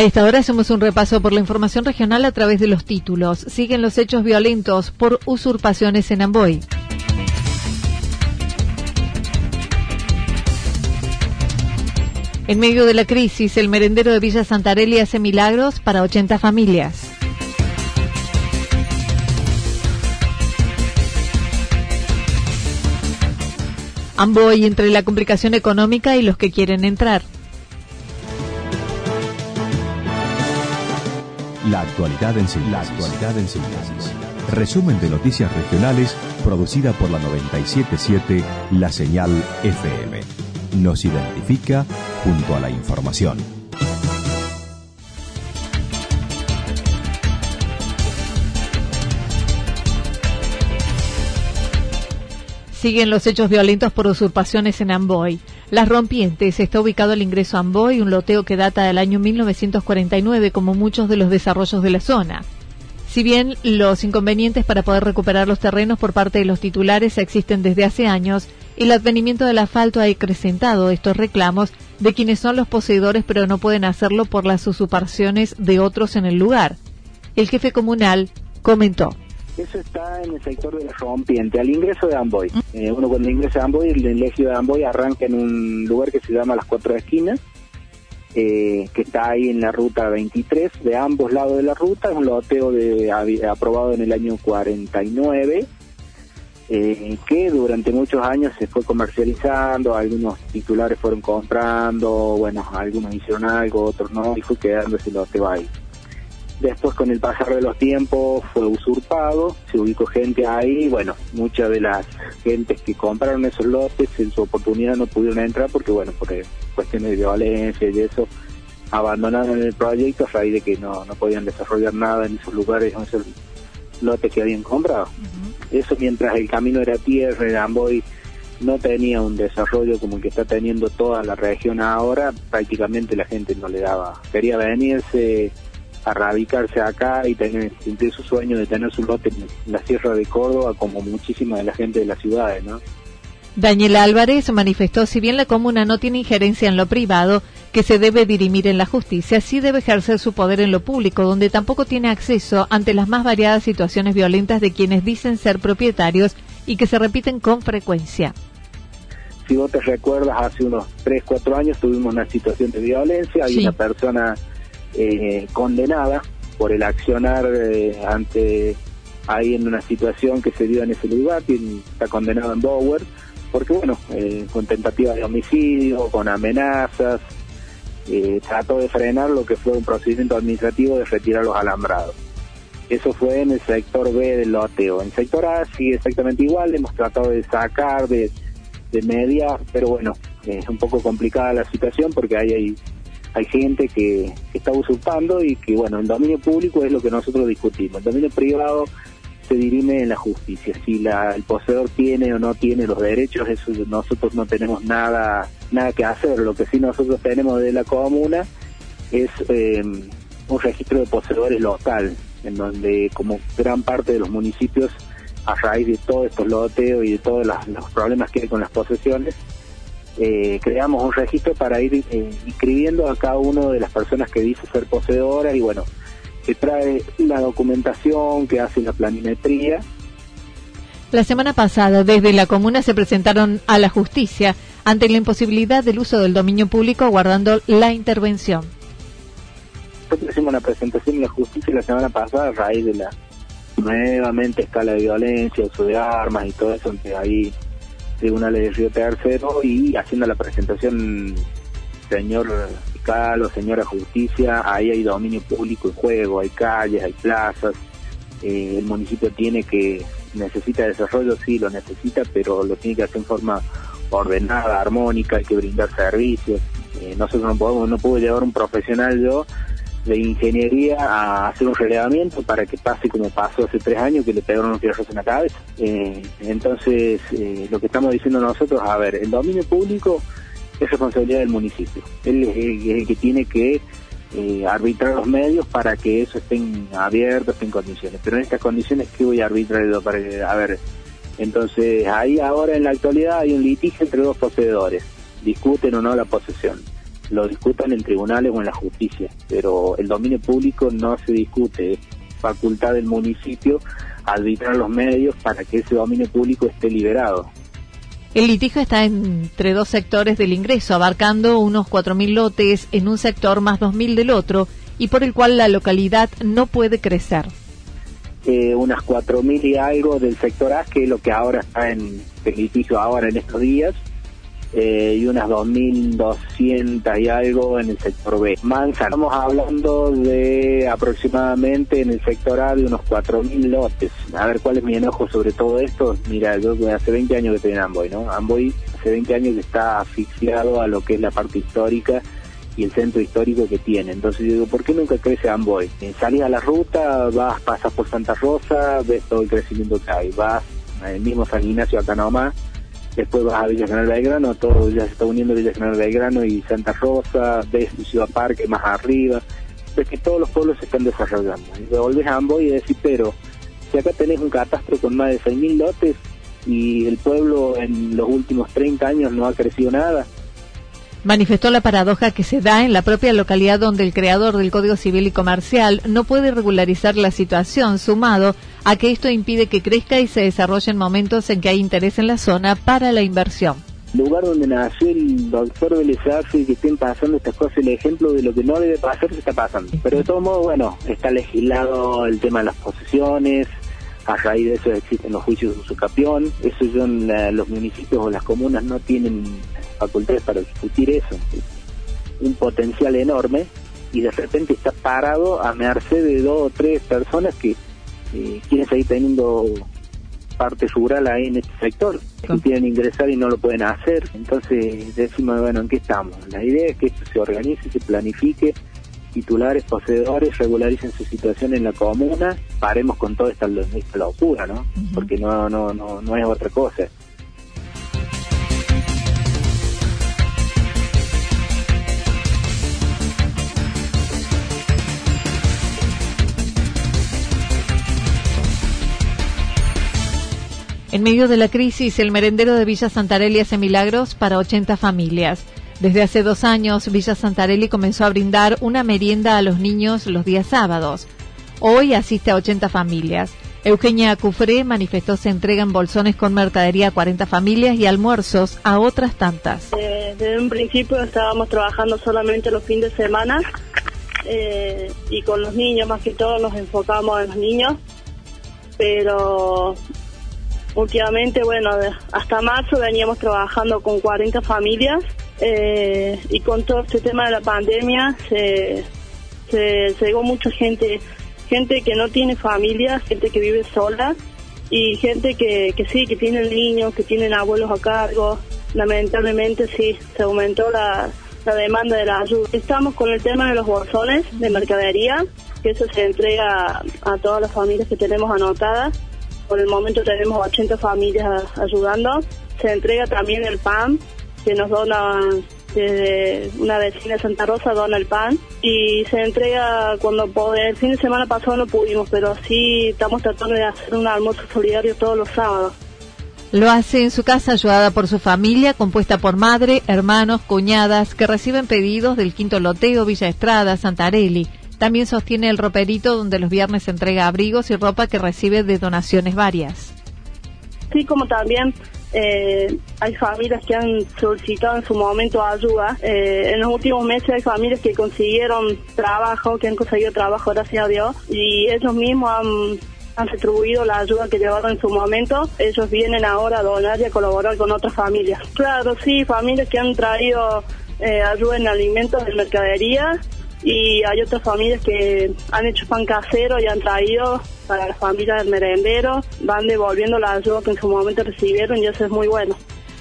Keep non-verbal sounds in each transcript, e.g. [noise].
A esta hora hacemos un repaso por la información regional a través de los títulos. Siguen los hechos violentos por usurpaciones en Amboy. En medio de la crisis, el merendero de Villa Santarelli hace milagros para 80 familias. Amboy entre la complicación económica y los que quieren entrar. La actualidad en síntesis. Resumen de noticias regionales producida por la 977 La Señal FM. Nos identifica junto a la información. Siguen los hechos violentos por usurpaciones en Amboy. Las Rompientes está ubicado el ingreso a Amboy, un loteo que data del año 1949, como muchos de los desarrollos de la zona. Si bien los inconvenientes para poder recuperar los terrenos por parte de los titulares existen desde hace años, el advenimiento del asfalto ha acrecentado estos reclamos de quienes son los poseedores pero no pueden hacerlo por las usurpaciones de otros en el lugar. El jefe comunal comentó. Eso está en el sector de la rompiente, al ingreso de Amboy. Eh, uno cuando ingresa a Amboy, el elegio de Amboy arranca en un lugar que se llama Las Cuatro Esquinas, eh, que está ahí en la ruta 23, de ambos lados de la ruta, es un loteo de, aprobado en el año 49, eh, que durante muchos años se fue comercializando, algunos titulares fueron comprando, bueno, algunos hicieron algo, otros no, y fue quedando ese loteo ahí. Después con el pasar de los tiempos fue usurpado, se ubicó gente ahí, bueno, muchas de las gentes que compraron esos lotes en su oportunidad no pudieron entrar porque, bueno, por cuestiones de violencia y eso, abandonaron el proyecto a raíz de que no, no podían desarrollar nada en esos lugares, en esos lotes que habían comprado. Eso mientras el camino era tierra, en Amboy no tenía un desarrollo como el que está teniendo toda la región ahora, prácticamente la gente no le daba, quería venirse a radicarse acá y tener cumplir su sueño de tener su lote en la Sierra de Córdoba como muchísima de la gente de las ciudades, ¿no? Daniel Álvarez manifestó, si bien la comuna no tiene injerencia en lo privado, que se debe dirimir en la justicia, sí debe ejercer su poder en lo público, donde tampoco tiene acceso ante las más variadas situaciones violentas de quienes dicen ser propietarios y que se repiten con frecuencia. Si vos te recuerdas, hace unos 3, 4 años tuvimos una situación de violencia, hay una persona eh, condenada por el accionar eh, ante ahí en una situación que se dio en ese lugar, quien está condenado en Bower, porque bueno, eh, con tentativa de homicidio, con amenazas, eh, trató de frenar lo que fue un procedimiento administrativo de retirar los alambrados. Eso fue en el sector B del loteo. En el sector A sigue exactamente igual, hemos tratado de sacar, de, de mediar, pero bueno, es un poco complicada la situación porque ahí hay hay gente que, está usurpando y que, bueno, el dominio público es lo que nosotros discutimos. El dominio privado se dirime en la justicia. Si la, el poseedor tiene o no tiene los derechos, eso nosotros no tenemos nada nada que hacer. Lo que sí nosotros tenemos de la comuna es eh, un registro de poseedores local. en donde como gran parte de los municipios, a raíz de todos estos loteos y de todos los problemas que hay con las posesiones, eh, creamos un registro para ir eh, inscribiendo a cada una de las personas que dice ser poseedoras y bueno, que trae la documentación, que hace la planimetría. La semana pasada, desde la comuna se presentaron a la justicia ante la imposibilidad del uso del dominio público aguardando la intervención. Nosotros hicimos una presentación en la justicia la semana pasada a raíz de la nuevamente escala de violencia, uso de armas y todo eso, entre ahí tribunales de Río Tercero y haciendo la presentación señor fiscal o señora justicia, ahí hay dominio público en juego, hay calles, hay plazas, eh, el municipio tiene que, necesita desarrollo, sí lo necesita, pero lo tiene que hacer en forma ordenada, armónica, hay que brindar servicios. Eh, nosotros no podemos, no puedo llevar un profesional yo de ingeniería a hacer un relevamiento para que pase como pasó hace tres años que le pegaron un fierros en la cabeza. Eh, entonces, eh, lo que estamos diciendo nosotros, a ver, el dominio público es responsabilidad del municipio. Él es el, que tiene que eh, arbitrar los medios para que eso estén abiertos, en condiciones. Pero en estas condiciones, ¿qué voy a arbitrar Para a ver, entonces ahí ahora en la actualidad hay un litigio entre dos poseedores. Discuten o no la posesión lo discutan en tribunales o en la justicia, pero el dominio público no se discute, es facultad del municipio arbitrar los medios para que ese dominio público esté liberado. El litigio está entre dos sectores del ingreso, abarcando unos 4.000 lotes en un sector más 2.000 del otro, y por el cual la localidad no puede crecer. Eh, unas 4.000 y algo del sector A, que es lo que ahora está en el litigio ahora en estos días, eh, y unas 2.200 y algo en el sector B. Mansa, estamos hablando de aproximadamente en el sector A de unos 4.000 lotes. A ver, ¿cuál es mi enojo sobre todo esto? Mira, yo hace 20 años que estoy en Amboy, ¿no? Amboy hace 20 años que está asfixiado a lo que es la parte histórica y el centro histórico que tiene. Entonces yo digo, ¿por qué nunca crece Amboy? Eh, salís a la ruta, vas, pasas por Santa Rosa, ves todo el crecimiento que hay. Vas al mismo San Ignacio acá nomás, después vas a Villa General Belgrano, todo ya se está uniendo Villa General Belgrano y Santa Rosa, ves Ciudad Parque más arriba, ves que todos los pueblos se están desarrollando. Y volvés a Amboy y decís, pero si acá tenés un catastro con más de 6.000 lotes y el pueblo en los últimos 30 años no ha crecido nada, manifestó la paradoja que se da en la propia localidad donde el creador del Código Civil y Comercial no puede regularizar la situación, sumado a que esto impide que crezca y se desarrolle en momentos en que hay interés en la zona para la inversión. Lugar donde nació el doctor y que estén pasando estas cosas, el ejemplo de lo que no debe pasar se está pasando. Pero de todos modos, bueno, está legislado el tema de las posesiones, a raíz de eso existen los juicios de usucapión, eso son los municipios o las comunas no tienen facultades para discutir eso. Un potencial enorme y de repente está parado a merced de dos o tres personas que eh, quieren seguir teniendo parte rural ahí en este sector, que quieren ingresar y no lo pueden hacer. Entonces decimos, bueno, ¿en qué estamos? La idea es que esto se organice, se planifique, titulares, poseedores regularicen su situación en la comuna, paremos con toda esta, locura, ¿no? Porque no, no, no, no es otra cosa. En medio de la crisis, el merendero de Villa Santarelli hace milagros para 80 familias. Desde hace dos años, Villa Santarelli comenzó a brindar una merienda a los niños los días sábados. Hoy asiste a 80 familias. Eugenia Cufré manifestó se entregan bolsones con mercadería a 40 familias y almuerzos a otras tantas. Eh, desde un principio estábamos trabajando solamente los fines de semana eh, y con los niños, más que todo nos enfocamos en los niños, pero Últimamente, bueno, hasta marzo veníamos trabajando con 40 familias eh, y con todo este tema de la pandemia se, llegó mucha gente, gente que no tiene familia, gente que vive sola y gente que, que sí, que tienen niños, que tienen abuelos a cargo. Lamentablemente sí, se aumentó la, la demanda de la ayuda. Estamos con el tema de los bolsones de mercadería, que eso se entrega a todas las familias que tenemos anotadas por el momento tenemos 80 familias ayudando. Se entrega también el pan que nos dona desde una vecina de Santa Rosa dona el pan y se entrega cuando puede. El fin de semana pasado no pudimos, pero sí estamos tratando de hacer un almuerzo solidario todos los sábados. Lo hace en su casa ayudada por su familia, compuesta por madre, hermanos, cuñadas, que reciben pedidos del Quinto Loteo, Villa Estrada, Santarelli. También sostiene el roperito donde los viernes entrega abrigos y ropa que recibe de donaciones varias. Sí, como también eh, hay familias que han solicitado en su momento ayuda. Eh, en los últimos meses hay familias que consiguieron trabajo, que han conseguido trabajo, gracias a Dios, y ellos mismos han han retribuido la ayuda que llevaron en su momento, ellos vienen ahora a donar y a colaborar con otras familias. Claro, sí, familias que han traído eh, ayuda en alimentos de mercadería y hay otras familias que han hecho pan casero y han traído para las familias del merendero, van devolviendo la ayuda que en su momento recibieron y eso es muy bueno.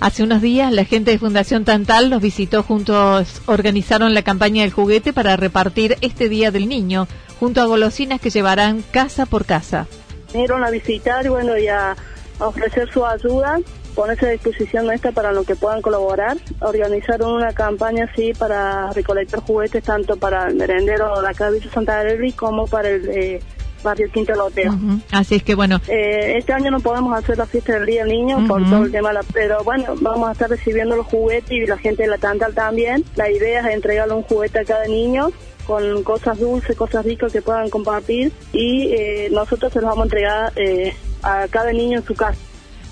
Hace unos días la gente de Fundación Tantal los visitó juntos, organizaron la campaña del juguete para repartir este Día del Niño, junto a golosinas que llevarán casa por casa. Vinieron a visitar bueno, y a, ofrecer su ayuda, ponerse a disposición nuestra para lo que puedan colaborar. Organizaron una campaña así para recolectar juguetes tanto para el merendero de la de Santa Elvi como para el... Eh, barrio Quinto Loteo. Así es que bueno. Eh, este año no podemos hacer la fiesta del Día del Niño por todo el tema, pero bueno, vamos a estar recibiendo los juguetes y la gente de la Tantal también. La idea es entregarle un juguete a cada niño con cosas dulces, cosas ricas que puedan compartir y eh, nosotros se los vamos a entregar eh, a cada niño en su casa.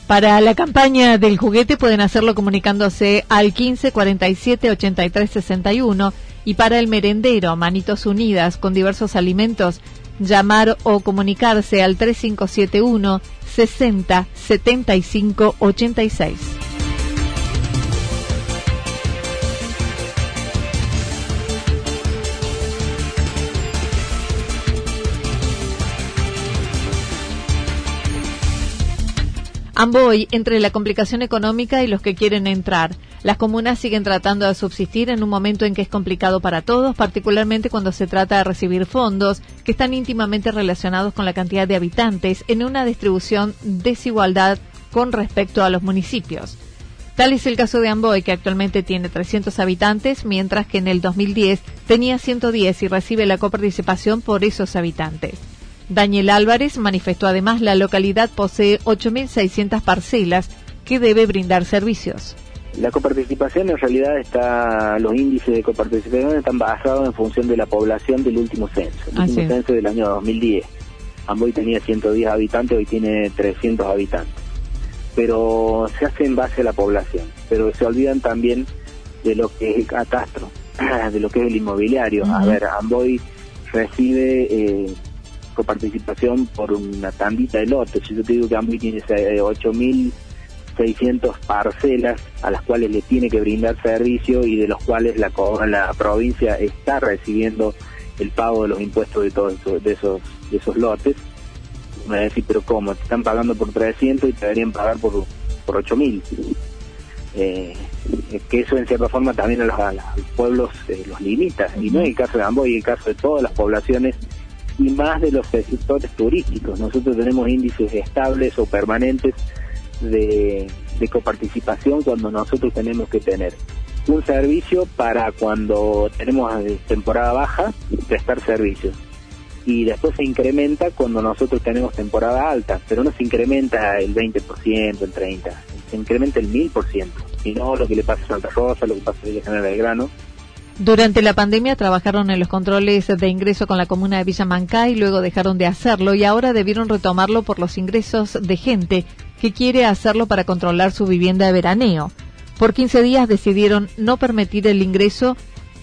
Para la campaña del juguete pueden hacerlo comunicándose al 15 47 83 61 y para el merendero Manitos Unidas con diversos alimentos llamar o comunicarse al 3571 60 75 86. Amboy, entre la complicación económica y los que quieren entrar. Las comunas siguen tratando de subsistir en un momento en que es complicado para todos, particularmente cuando se trata de recibir fondos que están íntimamente relacionados con la cantidad de habitantes en una distribución desigualdad con respecto a los municipios. Tal es el caso de Amboy, que actualmente tiene 300 habitantes, mientras que en el 2010 tenía 110 y recibe la coparticipación por esos habitantes. Daniel Álvarez manifestó además la localidad posee 8.600 parcelas que debe brindar servicios. La coparticipación en realidad está, los índices de coparticipación están basados en función de la población del último censo, el último censo del año 2010. Amboy tenía 110 habitantes, hoy tiene 300 habitantes. Pero se hace en base a la población, pero se olvidan también de lo que es el catastro, [clears throat] de lo que es el inmobiliario. A ver, Amboy recibe eh, participación por una tandita de lotes. Si yo te digo que Ambi tiene 8.600 eh, parcelas a las cuales le tiene que brindar servicio y de los cuales la, la provincia está recibiendo el pago de los impuestos de todos esos, de esos, de esos lotes. Me va a decir, pero ¿cómo? Te están pagando por 300 y te deberían pagar por, por 8.000. Eh, que eso en cierta forma también a los, pueblos eh, los limita. Y no es el caso de Amboy, es el caso de todas las poblaciones y más de los sectores turísticos. Nosotros tenemos índices estables o permanentes de, coparticipación cuando nosotros tenemos que tener un servicio para cuando tenemos eh, temporada baja, prestar servicios. Y después se incrementa cuando nosotros tenemos temporada alta, pero no se incrementa el 20%, el 30%, se incrementa el 1000%, y no lo que le pasa a Santa Rosa, lo que pasa a Villa General Belgrano, durante la pandemia trabajaron en los controles de ingreso con la comuna de Villa Mancay, luego dejaron de hacerlo y ahora debieron retomarlo por los ingresos de gente que quiere hacerlo para controlar su vivienda de veraneo. Por 15 días decidieron no permitir el ingreso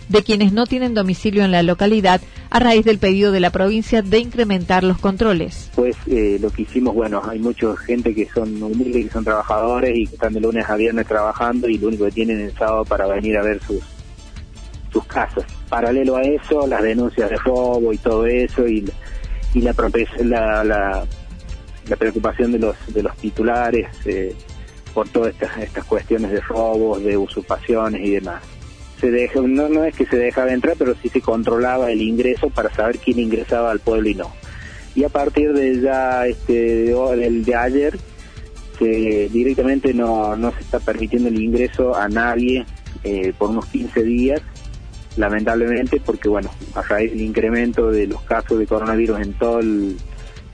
de quienes no tienen domicilio en la localidad a raíz del pedido de la provincia de incrementar los controles. Pues eh, lo que hicimos, bueno, hay mucha gente que son humildes, que son trabajadores y que están de lunes a viernes trabajando y lo único que tienen es sábado para venir a ver sus sus casas. Paralelo a eso, las denuncias de robo y todo eso y, y la, la, la, la, preocupación de los, de los titulares eh, por todas estas, estas cuestiones de robos, de usurpaciones y demás. Se deja, no, no es que se dejaba entrar, pero sí se controlaba el ingreso para saber quién ingresaba al pueblo y no. Y a partir de ya este del de ayer, se, directamente no, no se está permitiendo el ingreso a nadie eh, por unos 15 días, lamentablemente, porque bueno, a raíz del incremento de los casos de coronavirus en todo el,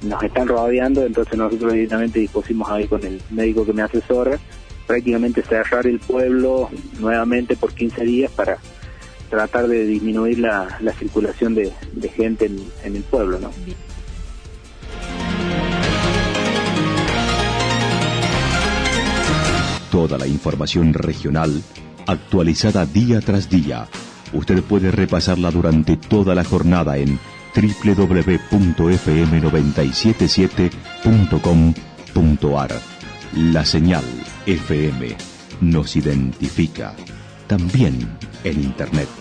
nos están rodeando, entonces nosotros directamente dispusimos ahí con el médico que me asesora, prácticamente cerrar el pueblo nuevamente por 15 días para tratar de disminuir la, circulación de, gente en, en, el pueblo, ¿no? Toda la información regional actualizada día tras día. Usted puede repasarla durante toda la jornada en www.fm977.com.ar. La señal FM nos identifica también en Internet.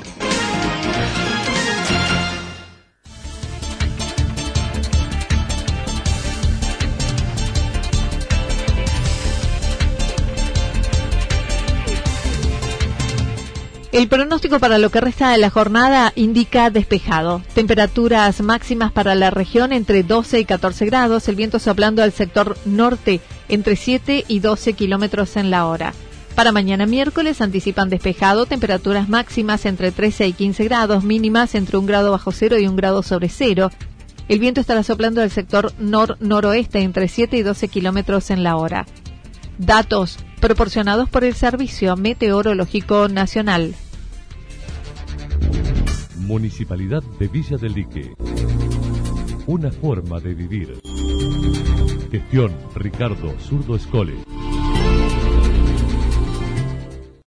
El pronóstico para lo que resta de la jornada indica despejado. Temperaturas máximas para la región entre 12 y 14 grados. El viento soplando al sector norte entre 7 y 12 kilómetros en la hora. Para mañana miércoles anticipan despejado, temperaturas máximas entre 13 y 15 grados, mínimas entre un grado bajo cero y un grado sobre cero. El viento estará soplando al sector nor-noroeste entre 7 y 12 kilómetros en la hora. Datos proporcionados por el Servicio Meteorológico Nacional. Municipalidad de Villa del Lique. Una forma de vivir. Gestión Ricardo Zurdo Escole.